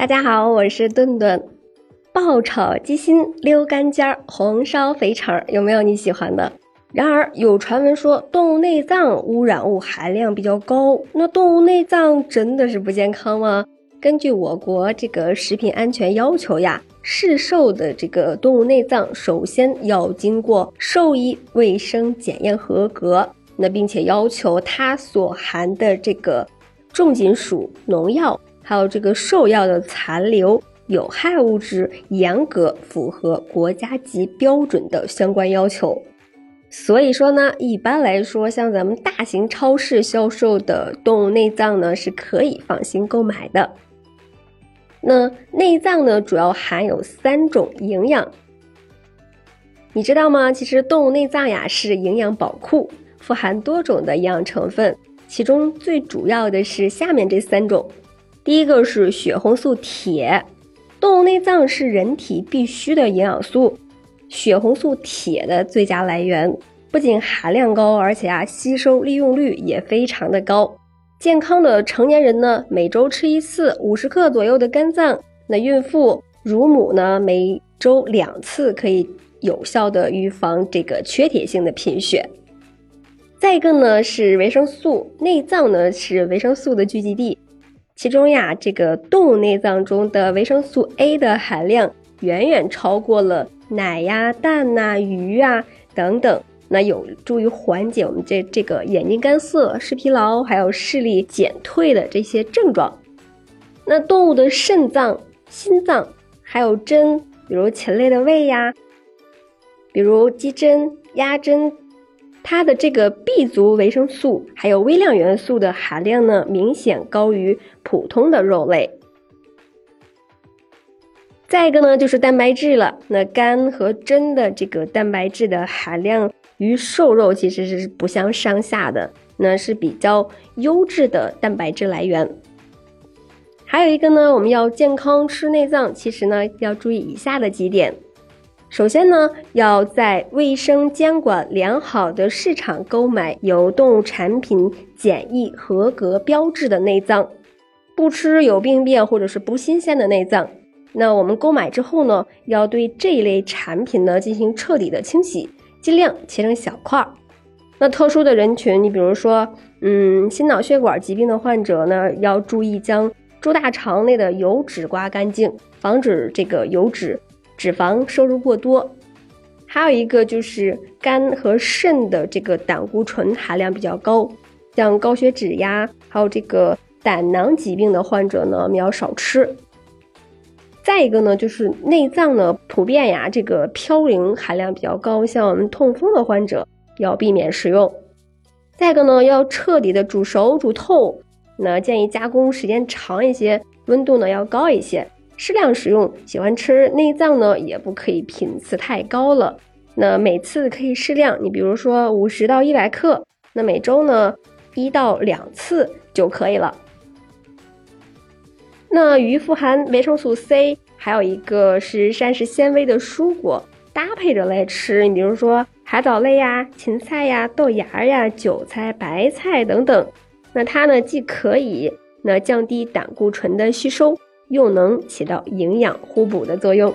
大家好，我是顿顿。爆炒鸡心、溜肝尖、红烧肥肠，有没有你喜欢的？然而有传闻说动物内脏污染物含量比较高，那动物内脏真的是不健康吗？根据我国这个食品安全要求呀，市售的这个动物内脏首先要经过兽医卫生检验合格，那并且要求它所含的这个重金属、农药，还有这个兽药的残留、有害物质，严格符合国家级标准的相关要求。所以说呢，一般来说，像咱们大型超市销售的动物内脏呢，是可以放心购买的。那内脏呢，主要含有三种营养，你知道吗？其实动物内脏呀是营养宝库，富含多种的营养成分，其中最主要的是下面这三种。第一个是血红素铁，动物内脏是人体必需的营养素。血红素铁的最佳来源，不仅含量高，而且啊吸收利用率也非常的高。健康的成年人呢，每周吃一次五十克左右的肝脏；那孕妇、乳母呢，每周两次可以有效的预防这个缺铁性的贫血。再一个呢是维生素，内脏呢是维生素的聚集地，其中呀这个动物内脏中的维生素 A 的含量远远超过了。奶呀、蛋呐、鱼啊等等，那有助于缓解我们这这个眼睛干涩、视疲劳，还有视力减退的这些症状。那动物的肾脏、心脏，还有针，比如禽类的胃呀，比如鸡胗、鸭胗，它的这个 B 族维生素还有微量元素的含量呢，明显高于普通的肉类。再一个呢，就是蛋白质了。那肝和真的这个蛋白质的含量与瘦肉其实是不相上下的，那是比较优质的蛋白质来源。还有一个呢，我们要健康吃内脏，其实呢要注意以下的几点。首先呢，要在卫生监管良好的市场购买有动物产品检疫合格标志的内脏，不吃有病变或者是不新鲜的内脏。那我们购买之后呢，要对这一类产品呢进行彻底的清洗，尽量切成小块儿。那特殊的人群，你比如说，嗯，心脑血管疾病的患者呢，要注意将猪大肠内的油脂刮干净，防止这个油脂脂肪摄入过多。还有一个就是肝和肾的这个胆固醇含量比较高，像高血脂呀，还有这个胆囊疾病的患者呢，我们要少吃。再一个呢，就是内脏呢，普遍呀，这个嘌呤含量比较高，像我们痛风的患者要避免食用。再一个呢，要彻底的煮熟煮透，那建议加工时间长一些，温度呢要高一些，适量食用。喜欢吃内脏呢，也不可以频次太高了，那每次可以适量，你比如说五十到一百克，那每周呢一到两次就可以了。那鱼富含维生素 C，还有一个是膳食纤维的蔬果，搭配着来吃。你比如说海藻类呀、芹菜呀、豆芽呀、韭菜、白菜等等。那它呢，既可以那降低胆固醇的吸收，又能起到营养互补的作用。